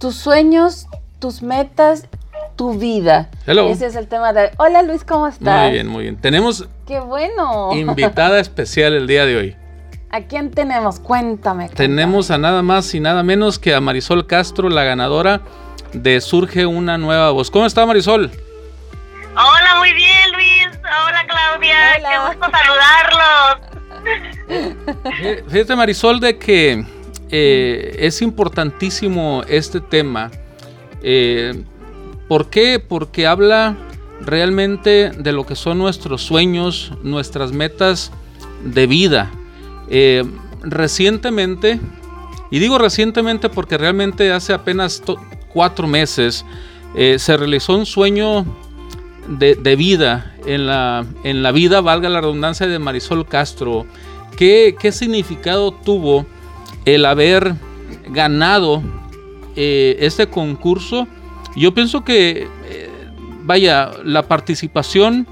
tus sueños, tus metas, tu vida. Hello. Ese es el tema de hoy. Hola Luis, ¿cómo estás? Muy bien, muy bien. Tenemos Qué bueno. invitada especial el día de hoy. ¿A quién tenemos? Cuéntame. cuéntame. Tenemos a nada más y nada menos que a Marisol Castro, la ganadora de Surge una nueva voz. ¿Cómo está Marisol? Hola, muy bien, Luis. Hola, Claudia. Hola. Qué gusto saludarlos. Fíjate Marisol de que eh, es importantísimo este tema. Eh, ¿Por qué? Porque habla realmente de lo que son nuestros sueños, nuestras metas de vida. Eh, recientemente, y digo recientemente porque realmente hace apenas cuatro meses, se realizó un sueño de, de vida en la, en la vida, valga la redundancia, de Marisol Castro. ¿Qué, qué significado tuvo el haber ganado eh, este concurso? Yo pienso que, eh, vaya, la participación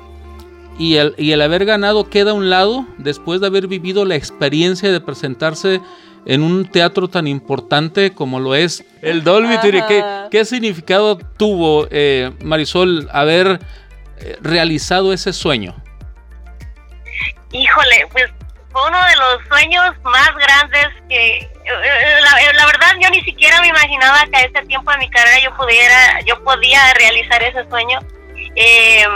y el, y el haber ganado queda a un lado después de haber vivido la experiencia de presentarse en un teatro tan importante como lo es el Dolby Theatre. ¿Qué, significado tuvo, eh, Marisol, haber realizado ese sueño? Híjole, pues uno de los sueños más grandes que eh, la, eh, la verdad yo ni siquiera me imaginaba que a este tiempo de mi carrera yo pudiera yo podía realizar ese sueño. Eh,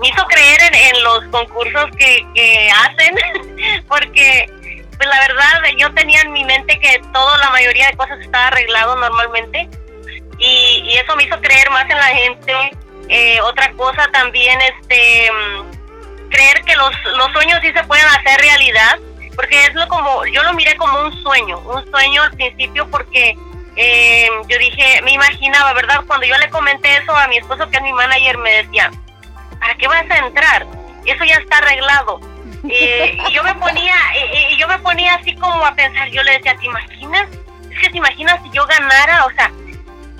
me hizo creer en, en los concursos que, que hacen porque pues la verdad yo tenía en mi mente que todo la mayoría de cosas estaba arreglado normalmente y, y eso me hizo creer más en la gente. Eh, otra cosa también, este, que los, los sueños sí se pueden hacer realidad, porque es lo como, yo lo miré como un sueño, un sueño al principio porque eh, yo dije, me imaginaba, ¿verdad? Cuando yo le comenté eso a mi esposo, que es mi manager, me decía, ¿para qué vas a entrar? Eso ya está arreglado. Eh, y yo me ponía, y yo me ponía así como a pensar, yo le decía, ¿te imaginas? Es que te imaginas si yo ganara, o sea,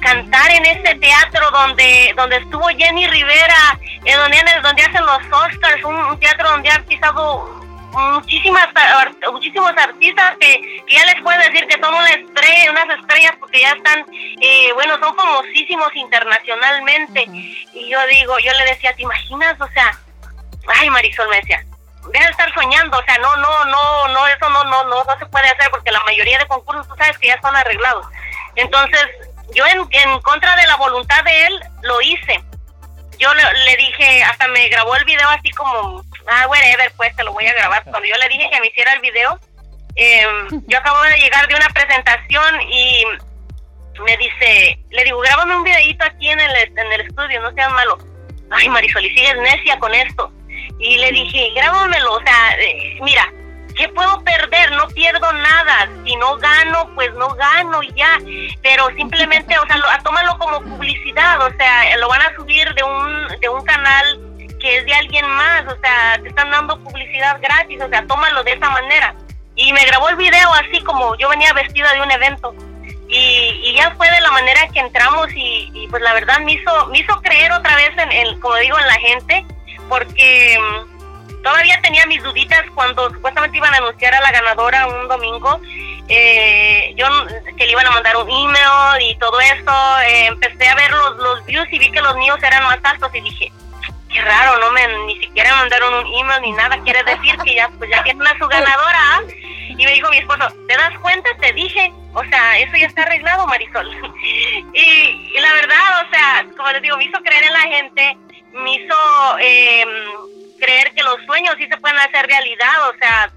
cantar en ese teatro donde donde estuvo Jenny Rivera, eh, donde, donde hacen los Oscars, un, teatro donde han pisado muchísimas muchísimos artistas que, que ya les puedo decir que son una estrella, unas estrellas porque ya están, eh, bueno, son famosísimos internacionalmente. Y yo digo, yo le decía, ¿te imaginas? O sea, ay Marisol me decía, deja de estar soñando, o sea, no, no, no, no, eso no, no, no, no se puede hacer porque la mayoría de concursos tú sabes que ya están arreglados. Entonces, yo en, en contra de la voluntad de él, lo hice. Yo le, dije, hasta me grabó el video así como, ah, whatever, pues te lo voy a grabar. Cuando yo le dije que me hiciera el video, eh, yo acabo de llegar de una presentación y me dice, le digo, grábame un videito aquí en el, en el estudio, no seas malo. Ay, Marisol, y sigues necia con esto. Y le dije, grábamelo, o sea, eh, mira, ¿qué puedo perder? No pierdo nada. Si no gano, pues no gano y ya. Pero simplemente, o sea, lo, tómalo como publicidad, o sea, lo van a subir de un, de un canal que es de alguien más, o sea, te están dando publicidad gratis, o sea, tómalo de esa manera. Y me grabó el video así como yo venía vestida de un evento. Y, y ya fue de la manera que entramos y, y, pues la verdad me hizo, me hizo creer otra vez en, en, como digo, en la gente, porque todavía tenía mis duditas cuando supuestamente iban a anunciar a la ganadora un domingo. Eh, yo que le iban a mandar un email y todo eso. eh, empecé a ver los, los views y vi que los míos eran más altos y dije, qué raro, no me ni siquiera mandaron un email ni nada. Quiere decir que ya pues ya tienen a su ganadora. Y me dijo mi esposo, ¿te das cuenta? Te dije. O sea, eso ya está arreglado, Marisol. y, y la verdad, o sea, como les digo, me hizo creer en la gente, me hizo eh, creer que los sueños sí se pueden hacer realidad. O sea,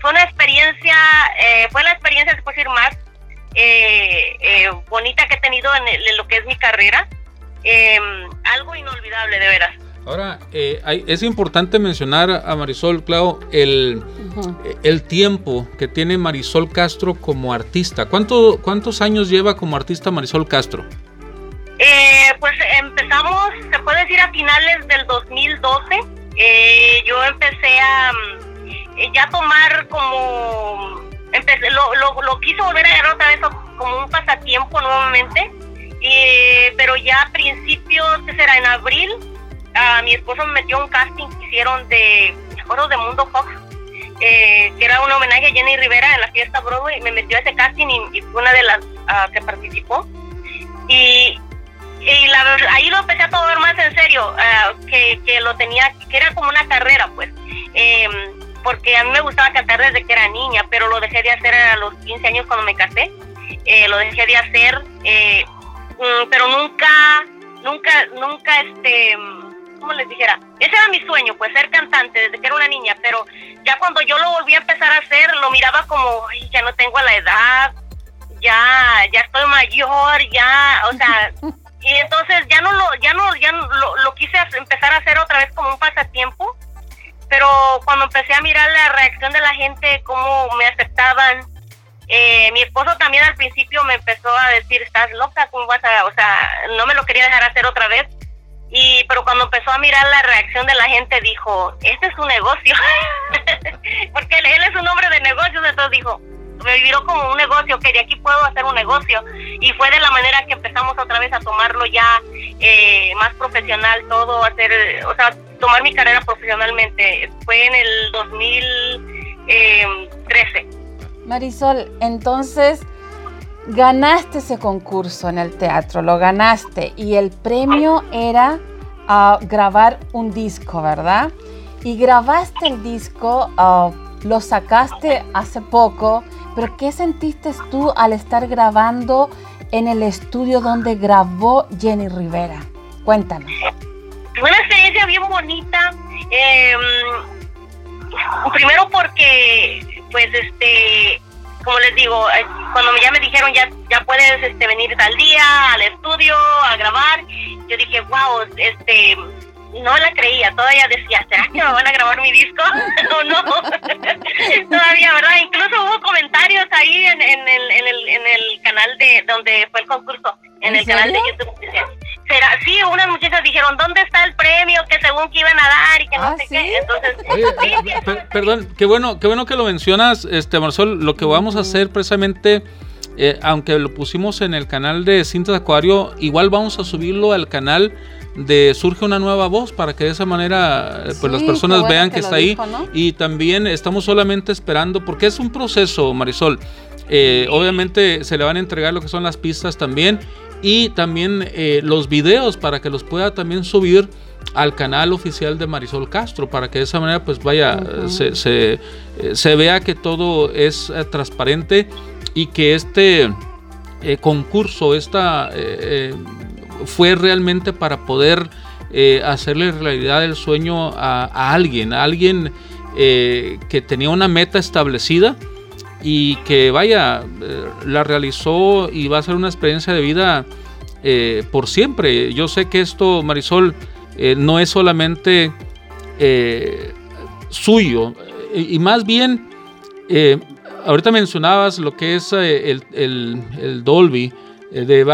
fue una experiencia, eh, fue la experiencia, se puede decir, más eh, eh, bonita que he tenido en, el- en lo que es mi carrera. Eh, algo inolvidable, de veras. Ahora, eh, hay- es importante mencionar a Marisol, Clau, el, el tiempo que tiene Marisol Castro como artista. ¿Cuánto, ¿Cuántos años lleva como artista Marisol Castro? Eh, pues empezamos, se puede decir, a finales del 2012. Eh, yo empecé a eh, ya tomar como... Empecé, lo, lo, lo quise volver a agarrar otra vez como un pasatiempo nuevamente. Eh, pero ya a principios, que será en abril, a mi esposo me metió un casting que hicieron de, acuerdo, de Mundo Fox, que era un homenaje a Jenny Rivera en la fiesta Broadway. Me metió a ese casting y, y fue una de las ah, que participó. Y, y la, ahí lo empecé a tomar más en serio, uh, que, que, lo tenía, que era como una carrera, pues. Eh, porque a mí me gustaba cantar desde que era niña, pero lo dejé de hacer a los 15 años cuando me casé. Eh, lo dejé de hacer, eh, mm, pero nunca, nunca, nunca, este, ¿cómo les dijera? Ese era mi sueño, pues ser cantante desde que era una niña, pero ya cuando yo lo volví a empezar a hacer, lo miraba como, ya no tengo la edad, ya, ya estoy mayor, ya, o sea, y entonces ya no lo, ya no, ya lo, lo quise empezar a hacer otra vez como un pasatiempo pero cuando empecé a mirar la reacción de la gente, cómo me aceptaban, eh, mi esposo también al principio me empezó a decir, estás loca, ¿cómo vas a...? O sea, no me lo quería dejar hacer otra vez. Y, pero cuando empezó a mirar la reacción de la gente, dijo, este es un negocio. Porque él, él, es un hombre de negocios, entonces dijo, me vivió como un negocio, que de aquí puedo hacer un negocio. Y fue de la manera que empezamos otra vez a tomarlo ya eh, más profesional, todo, hacer, o sea, tomar mi carrera profesionalmente. Fue en el 2013. Marisol, entonces ganaste ese concurso en el teatro, lo ganaste y el premio era uh, grabar un disco, ¿verdad? Y grabaste el disco, uh, lo sacaste hace poco, pero ¿qué sentiste tú al estar grabando en el estudio donde grabó Jenny Rivera? Cuéntanos una experiencia bien bonita. Eh, primero porque, pues, este, como les digo, eh, cuando ya me dijeron ya ya puedes este, venir tal día al estudio a grabar, yo dije, wow, este, no la creía, todavía decía, ¿será que me van a grabar mi disco o no? todavía, ¿verdad? Incluso hubo comentarios ahí en, en, el, en, el, en el canal de donde fue el concurso, en, el canal de YouTube. Será, sí, unas muchachas dijeron, ¿dónde está el premio que según que iban a dar y que no ah, sé qué? Entonces, perdón, qué bueno, qué bueno que lo mencionas, este Marsol, lo que vamos a hacer precisamente... Eh, aunque lo pusimos en el canal de Cintas Acuario, igual vamos a subirlo al canal de Surge una nueva voz para que de esa manera eh, pues las personas vean que, está ahí. y también estamos solamente esperando porque es un proceso Marisol. Eh, obviamente se le van a entregar lo que son las pistas también y también eh, los videos para que los pueda también subir al canal oficial de Marisol Castro para que de esa manera pues vaya se, se, se, vea que todo es transparente y que este concurso esta fue realmente para poder eh, hacerle realidad el sueño a, alguien, a alguien eh, que tenía una meta establecida y que vaya, eh, la realizó y va a ser una experiencia de vida por siempre. Yo sé que esto, Marisol, no es solamente suyo, y más bien, ahorita mencionabas lo que es el, el Dolby, de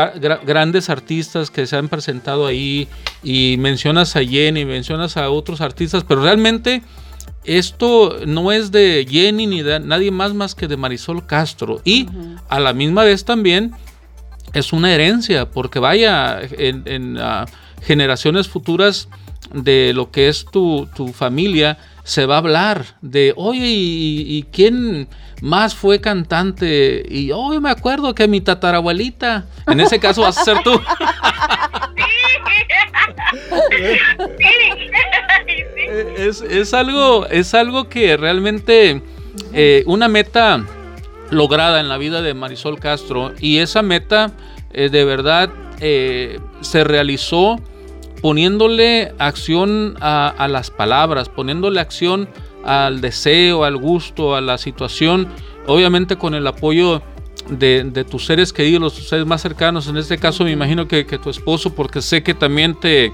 grandes artistas que se han presentado ahí y mencionas a Jenny, mencionas a otros artistas, pero realmente esto no es de Jenny ni de nadie más más que de Marisol Castro. Y a la misma vez también es una herencia porque vaya en, ah, generaciones futuras de lo que es tu, tu familia se va a hablar de, oye, ¿y, quién más fue cantante? Y hoy me acuerdo que mi tatarabuelita, en ese caso vas a ser tú. es, algo, es algo que realmente eh, una meta lograda en la vida de Marisol Castro y esa meta eh, de verdad eh, se realizó poniéndole acción a, las palabras, poniéndole acción al deseo, al gusto, a la situación, obviamente con el apoyo de, tus seres queridos, tus seres más cercanos, en este caso me imagino que, tu esposo, porque sé que también te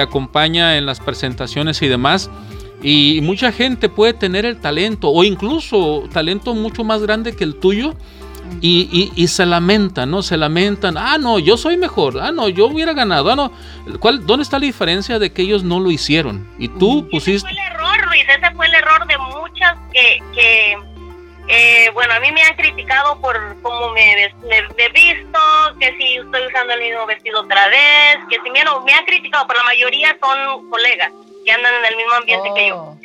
acompaña en las presentaciones y demás. Y mucha gente puede tener el talento o incluso talento mucho más grande que el tuyo y, se lamentan, ¿no? Se lamentan, ah, no, yo soy mejor, ah, no, yo hubiera ganado, ah, no. ¿Cuál, ¿Dónde está la diferencia de que ellos no lo hicieron? Y tú pusiste... Ese fue el error, Luis, ese fue el error de muchas que, que eh, bueno, a mí me han criticado por cómo me, he visto, que si estoy usando el mismo vestido otra vez, que si me, me han criticado, pero la mayoría son colegas que andan en el mismo ambiente que yo. Oh.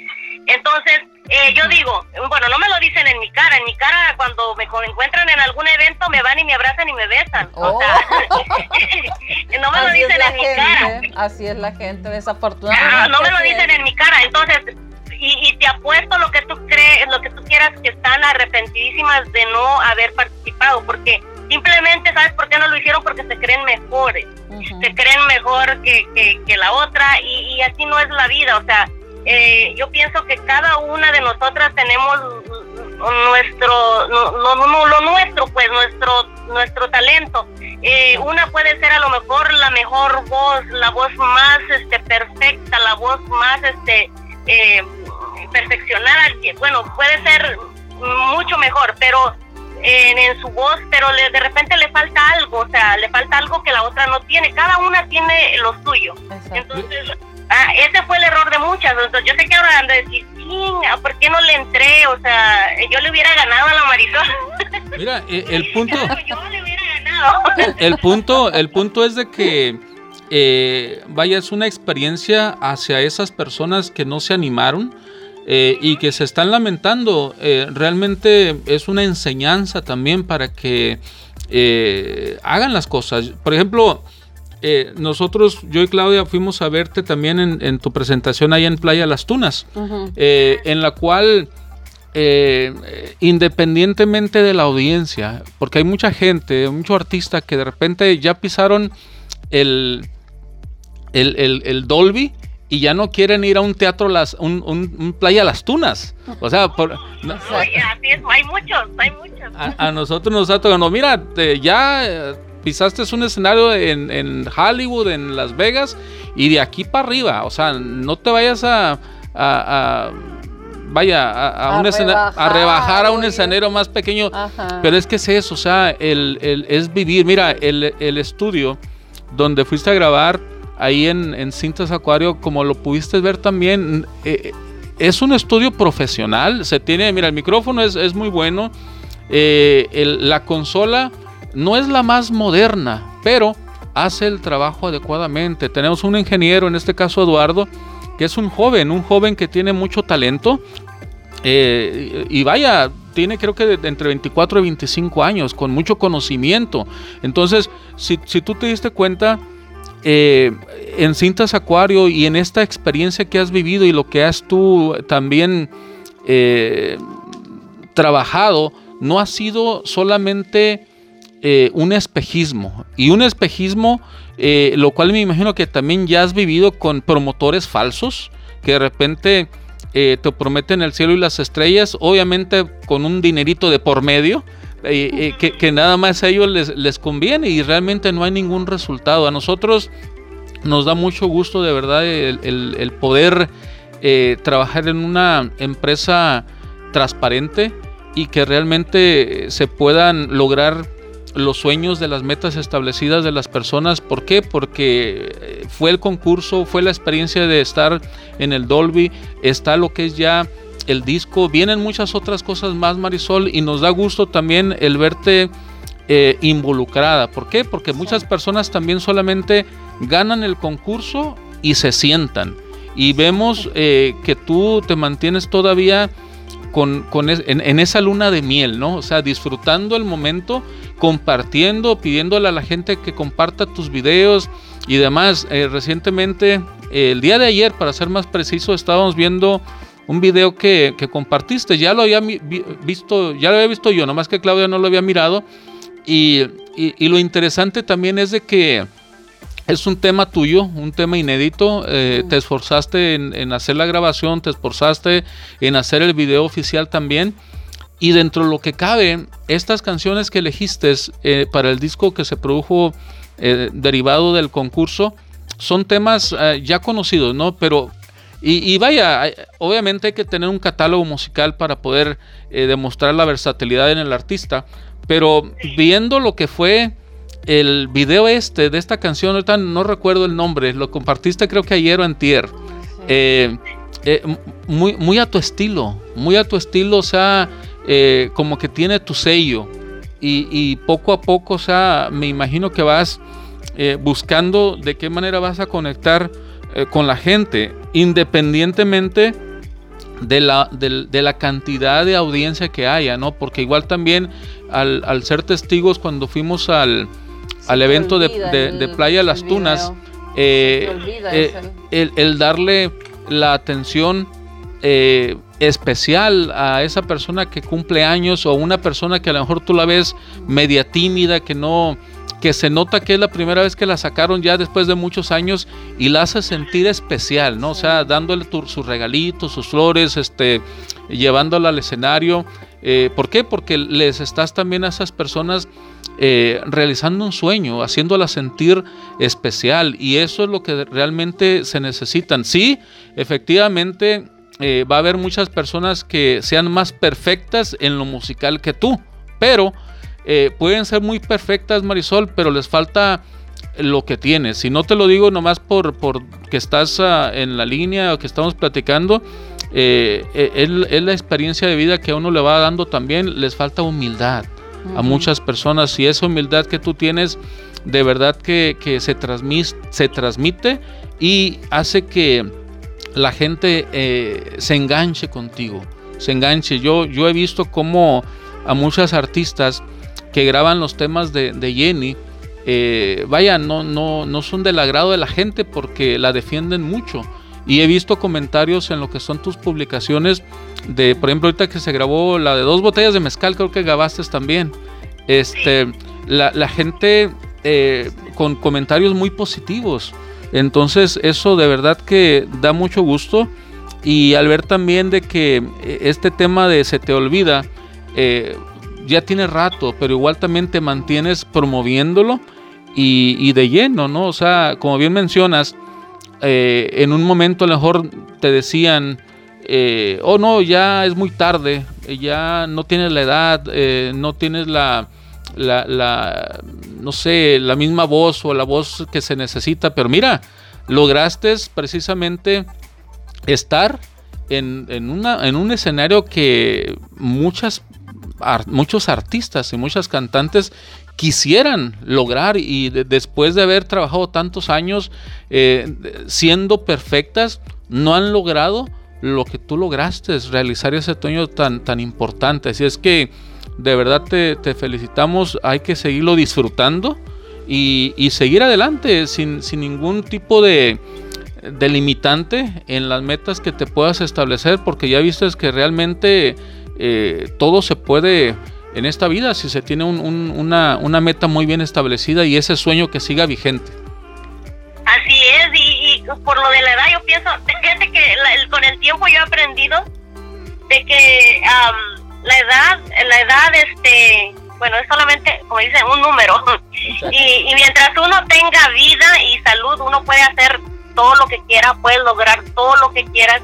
Entonces, Eh, yo digo, bueno, no me lo dicen en mi cara, en mi cara cuando me encuentran en algún evento me van y me abrazan y me besan. O sea, oh. no me lo dicen en mi cara. Así es la gente, desafortunadamente. No, no me lo dicen en mi cara, entonces, y, y, te apuesto lo que tú crees, lo que tú quieras, que están arrepentidísimas de no haber participado, porque simplemente, ¿sabes por qué no lo hicieron? Porque se creen mejores, se creen mejor que, que, que la otra, y, y así no es la vida, o sea, eh, yo pienso que cada una de nosotras tenemos nuestro, no, no, lo nuestro, pues nuestro, nuestro talento. Eh, una puede ser a lo mejor la mejor voz, la voz más este, perfecta, la voz más este, eh, perfeccionada. Bueno, puede ser mucho mejor, pero en, su voz, pero le, de repente le falta algo, o sea, le falta algo que la otra no tiene. Cada una tiene lo suyo. Entonces Ah, ese fue el error de muchas. Entonces, yo sé que ahora han de decir, ¿por qué no le entré? O sea, yo le hubiera ganado a la Marisol. Mira, eh, el punto. yo le hubiera ganado. El punto, el punto es de que. Eh, vaya, es una experiencia hacia esas personas que no se animaron eh, y que se están lamentando. realmente es una enseñanza también para que hagan las cosas. Por ejemplo, eh, nosotros, yo y Claudia, fuimos a verte también en, tu presentación ahí en Playa Las Tunas, eh, en la cual, eh, independientemente de la audiencia, porque hay mucha gente, mucho artista que de repente ya pisaron el, el, Dolby y ya no quieren ir a un teatro las un, playa las tunas. O sea por, hay muchos hay muchos. A, nosotros nos ha tocado mira ya pisaste un escenario en, Hollywood, en Las Vegas, y de aquí para arriba, o sea, no te vayas a, vaya, a, rebajar, a un escenario más pequeño, pero es que es eso, o sea, el, es vivir, mira, el, estudio donde fuiste a grabar ahí en, en Cintas Acuario, como lo pudiste ver también, eh, es un estudio profesional, se tiene, mira, el micrófono es, muy bueno, eh, la consola no es la más moderna, pero hace el trabajo adecuadamente. Tenemos un ingeniero, en este caso Eduardo, que es un joven, un joven que tiene mucho talento. Eh, y vaya, tiene creo que entre 24 y 25 años, con mucho conocimiento. Entonces, si, tú te diste cuenta, eh, en Cintas Acuario y en esta experiencia que has vivido y lo que has tú también eh, trabajado, no ha sido solamente eh, un espejismo. Y un espejismo, eh, lo cual me imagino que también ya has vivido con promotores falsos, que de repente eh, te prometen el cielo y las estrellas, obviamente con un dinerito de por medio. que, nada más a ellos les, les conviene y realmente no hay ningún resultado. A nosotros nos da mucho gusto de verdad el poder trabajar en una empresa transparente y que realmente se puedan lograr los sueños de las metas establecidas de las personas. ¿Por qué? Porque eh, fue el concurso, fue la experiencia de estar en el Dolby, está lo que es ya el disco, vienen muchas otras cosas más, Marisol, y nos da gusto también el verte eh, involucrada. ¿Por qué? Porque muchas personas también solamente ganan el concurso y se sientan. Y vemos eh, que tú te mantienes todavía con, en, esa luna de miel, ¿no? O sea, disfrutando el momento, compartiendo, pidiéndole a la gente que comparta tus videos y demás. Eh, recientemente, el día de ayer, para ser más preciso, estábamos viendo un video que, compartiste. Ya lo había visto, ya lo había visto yo, nomás que Claudia no lo había mirado. y lo interesante también es de que es un tema tuyo, un tema inédito. Eh, te esforzaste en, hacer la grabación, te esforzaste en hacer el video oficial también. Y dentro de lo que cabe, estas canciones que elegiste eh, para el disco que se produjo eh, derivado del concurso, son temas ya conocidos, ¿no? Pero, y, vaya, obviamente hay que tener un catálogo musical para poder demostrar la versatilidad en el artista. Pero viendo lo que fue el video este de esta canción, ahorita no recuerdo el nombre, lo compartiste creo que ayer o antier. Eh, eh, muy, muy a tu estilo, muy a tu estilo, o sea, eh, como que tiene tu sello. Y, poco a poco, o sea, me imagino que vas buscando de qué manera vas a conectar con la gente, independientemente de la, de, la cantidad de audiencia que haya, ¿no? Porque igual también al, ser testigos cuando fuimos al, al evento de, Playa Las Tunas, eh, eh, el, darle la atención eh, especial a esa persona que cumple años o una persona que a lo mejor tú la ves media tímida, que no que se nota que es la primera vez que la sacaron ya después de muchos años y la hace sentir especial, ¿no? O sea, dándole sus regalitos, sus flores, este, llevándola al escenario. Eh, ¿Por qué? Porque les estás también a esas personas eh, realizando un sueño, haciéndola sentir especial y eso es lo que realmente se necesitan. Sí, efectivamente eh, va a haber muchas personas que sean más perfectas en lo musical que tú, pero eh, pueden ser muy perfectas, Marisol, pero les falta lo que tienes. Si no te lo digo nomás por, por que estás ah, en la línea o que estamos platicando, es, la experiencia de vida que a uno le va dando también. Les falta humildad a muchas personas y esa humildad que tú tienes, de verdad que, se, transmite, se transmite y hace que la gente se enganche contigo, se enganche. Yo, yo he visto cómo a muchas artistas, que graban los temas de, Jenny, eh, vaya, no, no, no son del agrado de la gente porque la defienden mucho. Y he visto comentarios en lo que son tus publicaciones de, por ejemplo, ahorita que se grabó la de dos botellas de mezcal, creo que grabaste también. Este, la, gente eh, con comentarios muy positivos. Entonces, eso de verdad que da mucho gusto. Y al ver también de que eh, este tema de se te olvida, ya tiene rato, pero igual también te mantienes promoviéndolo y, de lleno, ¿no? O sea, como bien mencionas, eh, en un momento a lo mejor te decían, eh, oh no, ya es muy tarde, ya no tienes la edad, eh, no tienes la, la, no sé, la misma voz o la voz que se necesita, pero mira, lograste precisamente estar en un escenario que muchas muchos artistas y muchas cantantes quisieran lograr y después de haber trabajado tantos años eh, siendo perfectas, no han logrado lo que tú lograste, realizar ese sueño tan, tan importante. Así es que de verdad te, felicitamos, hay que seguirlo disfrutando y, seguir adelante sin, sin, ningún tipo de, de limitante en las metas que te puedas establecer, porque ya viste que realmente eh, todo se puede en esta vida si se tiene una, meta muy bien establecida y ese sueño que siga vigente. Así es, y, por lo de la edad yo pienso, fíjate que con el tiempo yo he aprendido de que la edad, la edad, este, bueno, es solamente, como dicen, un número. Y, y, mientras uno tenga vida y salud, uno puede hacer todo lo que quiera, puede lograr todo lo que quiera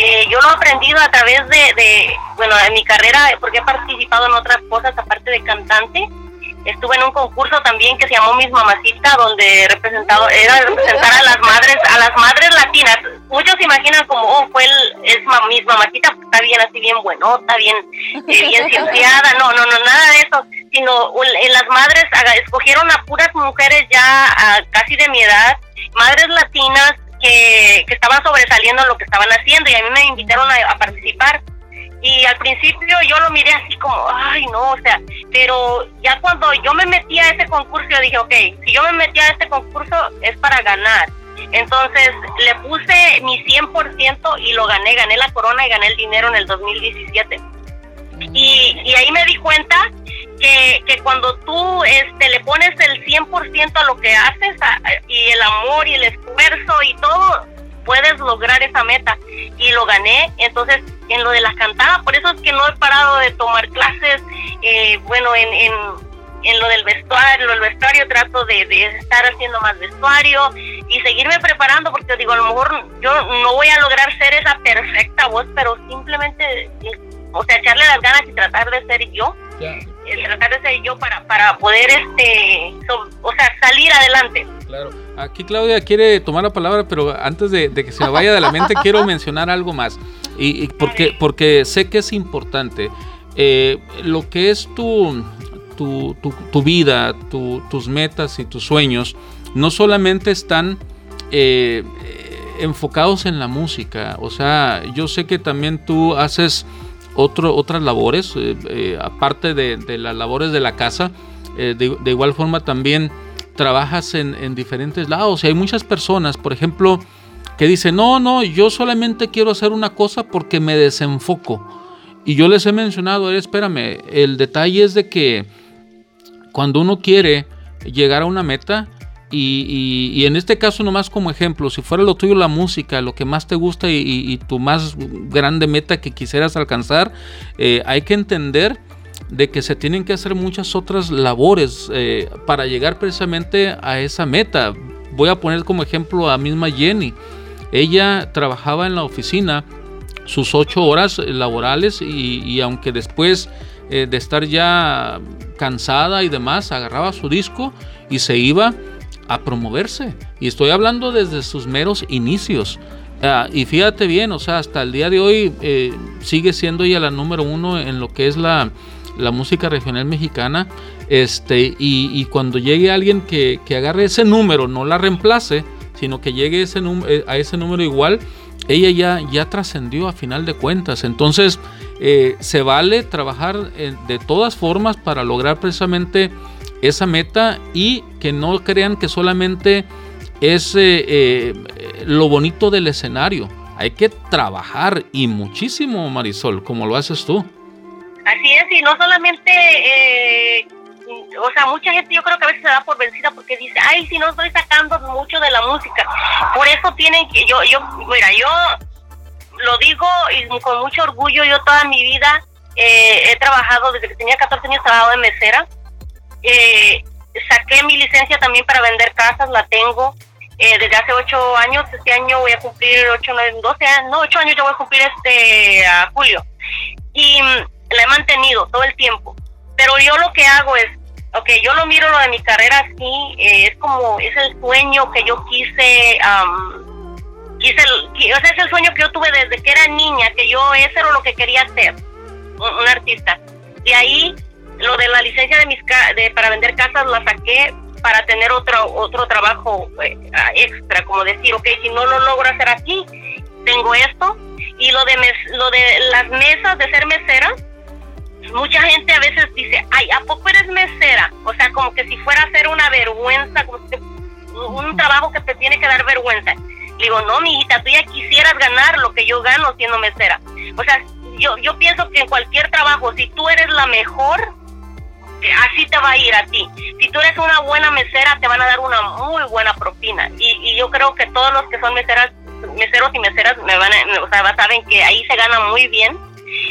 eh, yo lo he aprendido a través de, bueno, de mi carrera, porque he participado en otras cosas aparte de cantante. Estuve en un concurso también que se llamó Mis Mamacita, donde representado era representar a las madres, a las madres latinas. Muchos se imaginan como, oh, fue el, es Mis Mamacita, pues, está bien así, bien buenota, bien, eh, bien cienciada. No, no, no, nada de eso. Sino en las madres escogieron a puras mujeres ya casi de mi edad, madres latinas que, estaban sobresaliendo lo que estaban haciendo y a mí me invitaron a, participar. Y al principio yo lo miré así como, ay, no, o sea, pero ya cuando yo me metí a ese concurso, yo dije, ok, si yo me metí a este concurso es para ganar. Entonces le puse mi 100% y lo gané, gané la corona y gané el dinero en el 2017. Y, y ahí me di cuenta que, que cuando tú este, le pones el 100% a lo que haces y el amor y el esfuerzo y todo, puedes lograr esa meta. Y lo gané, entonces en lo de las cantadas, por eso es que no he parado de tomar clases, eh, bueno, en, en, lo del vestuario, el vestuario trato de, de, estar haciendo más vestuario y seguirme preparando, porque digo, a lo mejor yo no voy a lograr ser esa perfecta voz, pero simplemente, o sea, echarle las ganas y tratar de ser yo tratar de ser yo para, para poder este o sea salir adelante. Claro. Aquí Claudia quiere tomar la palabra pero antes de, que se me vaya de la mente quiero mencionar algo más. Y, porque porque sé que es importante eh, lo que es tu tu, tu, vida tus metas y tus sueños no solamente están eh, enfocados en la música. O sea, yo sé que también tú haces otro, otras labores, aparte de, las labores de la casa, de, igual forma también trabajas en, en diferentes lados. Y hay muchas personas, por ejemplo, que dicen, no, no, yo solamente quiero hacer una cosa porque me desenfoco. Y yo les he mencionado, espérame, el detalle es de que cuando uno quiere llegar a una meta, y, en este caso nomás como ejemplo, si fuera lo tuyo la música, lo que más te gusta y, tu más grande meta que quisieras alcanzar, eh, hay que entender de que se tienen que hacer muchas otras labores eh, para llegar precisamente a esa meta. Voy a poner como ejemplo a misma Jenny. Ella trabajaba en la oficina sus ocho horas laborales y, aunque después eh, de estar ya cansada y demás, agarraba su disco y se iba a promoverse. Y estoy hablando desde sus meros inicios. Ah, y fíjate bien, o sea, hasta el día de hoy eh, sigue siendo ella la número uno en lo que es la, la música regional mexicana. Este, y, cuando llegue alguien que, que, agarre ese número, no la reemplace, sino que llegue ese eh, a ese número igual, ella ya, ya trascendió a final de cuentas. Entonces, eh, se vale trabajar de todas formas para lograr precisamente esa meta y que no crean que solamente es lo bonito del escenario. Hay que trabajar y muchísimo, Marisol, como lo haces tú. Así es, y no solamente o sea, mucha gente yo creo que a veces se da por vencida porque dice, ay, si no estoy sacando mucho de la música. Por eso tienen que, yo, yo, mira, yo lo digo y con mucho orgullo, yo toda mi vida eh, he trabajado, desde que tenía 14 años, trabajado de mesera. Eh, saqué mi licencia también para vender casas, la tengo. Eh, desde hace 8 años, este año voy a cumplir 8, 9, 12 años, no, 8 años yo voy a cumplir este julio. Y mm, la he mantenido todo el tiempo. Pero yo lo que hago es, ok, yo lo miro lo de mi carrera así, eh, es como, es el sueño que yo quise, quise, o sea, es el sueño que yo tuve desde que era niña, que yo, ese era lo que quería ser, un, artista. De ahí, lo de la licencia de mis de, para vender casas la saqué para tener otro, otro trabajo eh, extra, como decir, ok, si no lo logro hacer aquí, tengo esto. Y lo de, lo de las mesas, de ser mesera, mucha gente a veces dice, ay, ¿a poco eres mesera? O sea, como que si fuera a hacer una vergüenza, un trabajo que te tiene que dar vergüenza. digo, no, mi hijita, tú ya quisieras ganar lo que yo gano siendo mesera. O sea, yo, yo pienso que en cualquier trabajo, si tú eres la mejor, así te va a ir a ti. Si tú eres una buena mesera, te van a dar una muy buena propina. Y, y yo creo que todos los que son meseras, meseros y meseras me van a, o sea, saben que ahí se gana muy bien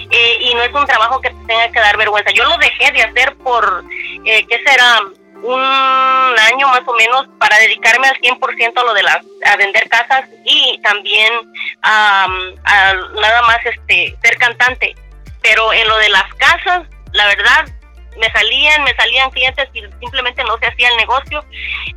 eh, y no es un trabajo que te tenga que dar vergüenza. Yo lo dejé de hacer por, eh, ¿qué será? Un año más o menos para dedicarme al 100% a lo de las, a vender casas y también a, nada más este ser cantante. Pero en lo de las casas, la verdad, me salían, me salían clientes y simplemente no se hacía el negocio,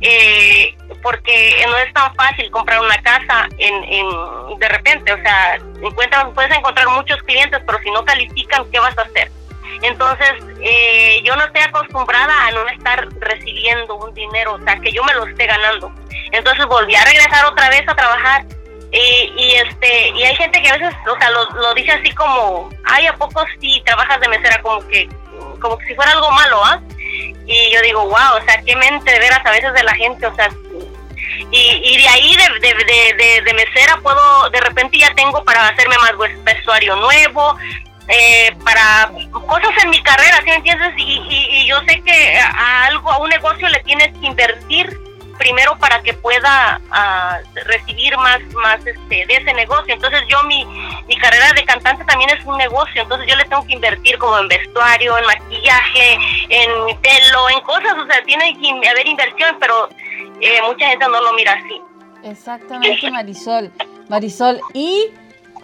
eh, porque no es tan fácil comprar una casa en, en de repente, o sea, encuentras, puedes encontrar muchos clientes, pero si no califican, ¿qué vas a hacer? Entonces, eh, yo no estoy acostumbrada a no estar recibiendo un dinero, o sea, que yo me lo esté ganando. Entonces volví a regresar otra vez a trabajar y, y, este y hay gente que a veces o sea lo, lo dice así como ay a poco si trabajas de mesera como que como si fuera algo malo, ¿ah? Y yo digo, wow, o sea, qué mente de veras a veces de la gente, o sea, y, y de ahí de, de, de, mesera puedo, de repente ya tengo para hacerme más vestuario nuevo, eh, para cosas en mi carrera, ¿sí me entiendes? Y, y, yo sé que a, algo, a un negocio le tienes que invertir primero para que pueda ah, recibir más más este de ese negocio. Entonces yo mi, mi carrera de cantante también es un negocio. Entonces yo le tengo que invertir como en vestuario en maquillaje en pelo en cosas. O sea tiene que haber inversión pero eh, mucha gente no lo mira así. Exactamente Marisol. Marisol y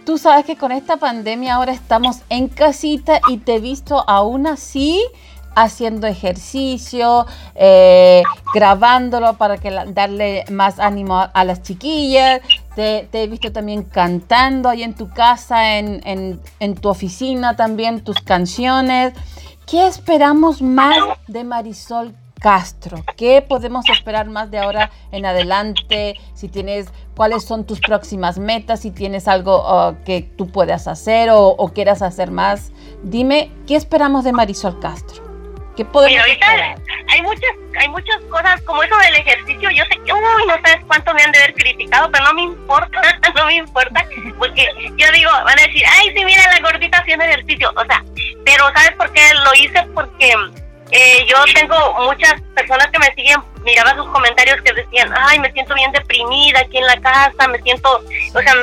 tú sabes que con esta pandemia ahora estamos en casita y te he visto aún así haciendo ejercicio, eh, grabándolo para que darle más ánimo a, las chiquillas. Te, he visto también cantando ahí en tu casa, en, en, tu oficina también, tus canciones. ¿Qué esperamos más de Marisol Castro. ¿Qué podemos esperar más de ahora en adelante? Si tienes, cuáles son tus próximas metas, si tienes algo uh, que tú puedas hacer o, quieras hacer más. Dime, ¿qué esperamos de Marisol Castro? ¿Qué podemos ahorita Hay muchas, hay muchas cosas, como eso del ejercicio, yo sé que, uy, no sabes cuánto me han de haber criticado, pero no me importa, no me importa, porque yo digo, van a decir, ay, sí, mira la gordita haciendo ejercicio, o sea, pero ¿sabes por qué lo hice? Porque eh, yo tengo muchas personas que me siguen, miraba sus comentarios que decían, ay, me siento bien deprimida aquí en la casa, me siento, o sea,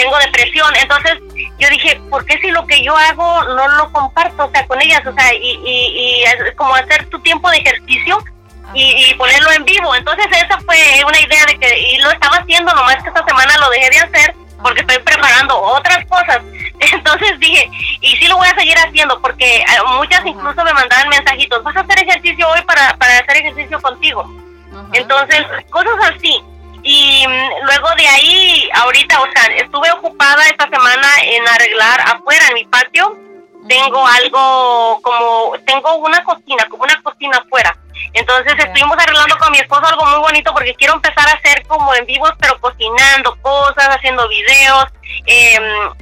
tengo depresión. Entonces yo dije, ¿por qué si lo que yo hago no lo comparto, o sea, con ellas? O sea, y, y, y como hacer tu tiempo de ejercicio y, ponerlo en vivo. Entonces esa fue una idea de que, y lo estaba haciendo, nomás que esta semana lo dejé de hacer porque estoy preparando otras cosas. Entonces dije, y sí lo voy a seguir haciendo, porque eh, muchas incluso me mandaban mensajitos, vas a hacer ejercicio hoy para, para hacer ejercicio contigo. Entonces, cosas así. Y mm, luego de ahí, ahorita, o sea, estuve ocupada esta semana en arreglar afuera, en mi patio. Tengo algo como, tengo una cocina, como una cocina afuera. Entonces estuvimos arreglando con mi esposo algo muy bonito porque quiero empezar a hacer como en vivos, pero cocinando cosas, haciendo videos, eh,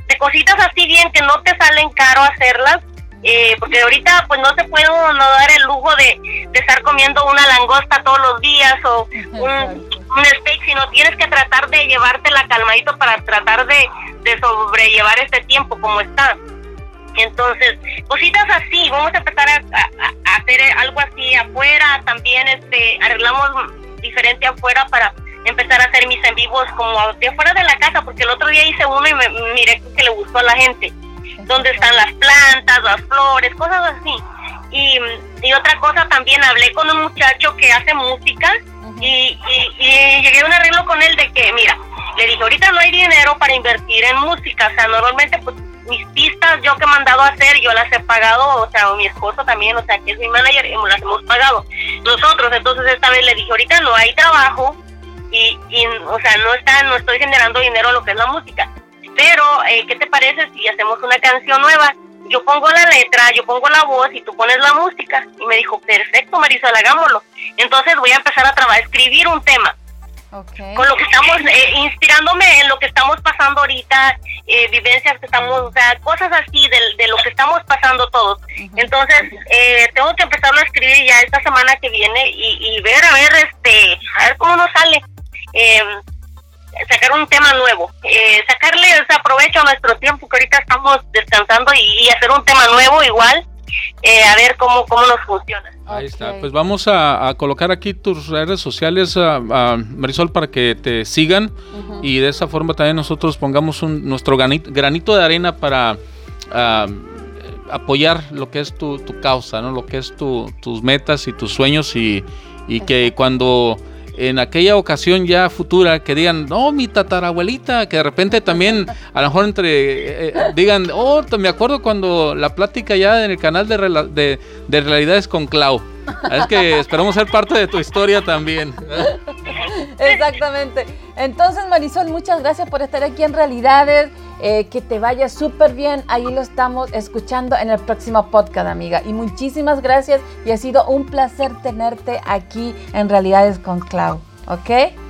de cositas así bien que no te salen caro hacerlas. Eh, porque ahorita pues no se puede no dar el lujo de, de, estar comiendo una langosta todos los días o un, un steak, sino tienes que tratar de llevarte la calmadito para tratar de, de sobrellevar este tiempo como está. Entonces, cositas así, vamos a empezar a, hacer algo así afuera, también este arreglamos diferente afuera para empezar a hacer mis en vivos como de afuera de la casa, porque el otro día hice uno y me miré que le gustó a la gente, donde están las plantas, las flores, cosas así. Y, y otra cosa también, hablé con un muchacho que hace música y, y, llegué a un arreglo con él de que, mira, le dije, ahorita no hay dinero para invertir en música, o sea, normalmente pues mis pistas yo que he mandado a hacer, yo las he pagado, o sea, mi esposo también, o sea, que es mi manager, las hemos pagado nosotros. Entonces esta vez le dije, ahorita no hay trabajo y, y o sea, no está, no estoy generando dinero en lo que es la música. Pero, eh, ¿qué te parece si hacemos una canción nueva? Yo pongo la letra, yo pongo la voz y tú pones la música. Y me dijo, perfecto, Marisol, hagámoslo. Entonces voy a empezar a trabajar, escribir un tema con lo que estamos, eh, inspirándome en lo que estamos pasando ahorita, eh, vivencias que estamos, o sea, cosas así de, de lo que estamos pasando todos. Entonces, eh, tengo que empezarlo a escribir ya esta semana que viene y, y ver, a ver, este, a ver cómo nos sale. Sacar un tema nuevo, sacarle ese aprovecho a nuestro tiempo que ahorita estamos descansando y, y hacer un tema nuevo igual, a ver cómo, cómo nos funciona. Ahí está. Pues vamos a, colocar aquí tus redes sociales, a, Marisol, para que te sigan y de esa forma también nosotros pongamos un, nuestro granito, de arena para apoyar lo que es tu, causa, ¿no? lo que es tus metas y tus sueños y, y que cuando en aquella ocasión ya futura que digan, no, mi tatarabuelita, que de repente también a lo mejor entre eh, eh, digan, oh, me acuerdo cuando la plática ya en el canal de, de, Realidades con Clau. Es que esperamos ser parte de tu historia también. Exactamente. Entonces, Marisol, muchas gracias por estar aquí en Realidades. Eh, que te vaya súper bien. Ahí lo estamos escuchando en el próximo podcast, amiga. Y muchísimas gracias y ha sido un placer tenerte aquí en Realidades con Clau. ¿Ok?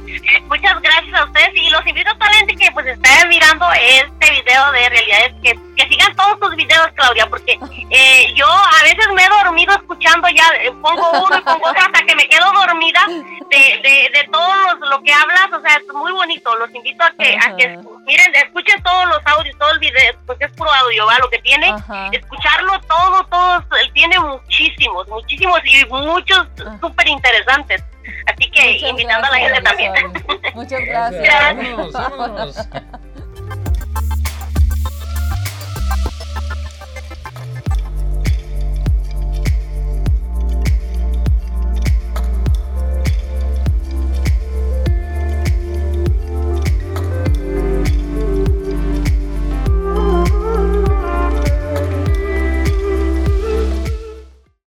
Ustedes y los invito a toda la gente que pues está mirando este video de realidades que, que sigan todos tus videos Claudia porque eh, yo a veces me he dormido escuchando ya eh, pongo uno y pongo otro hasta que me quedo dormida de, de, de todo lo que hablas o sea es muy bonito los invito a que, a que miren escuchen todos los audios todo el video porque es puro audio va lo que tiene escucharlo todo todos él tiene muchísimos muchísimos y muchos súper interesantes Así que invitando a la gente también. Muchas gracias.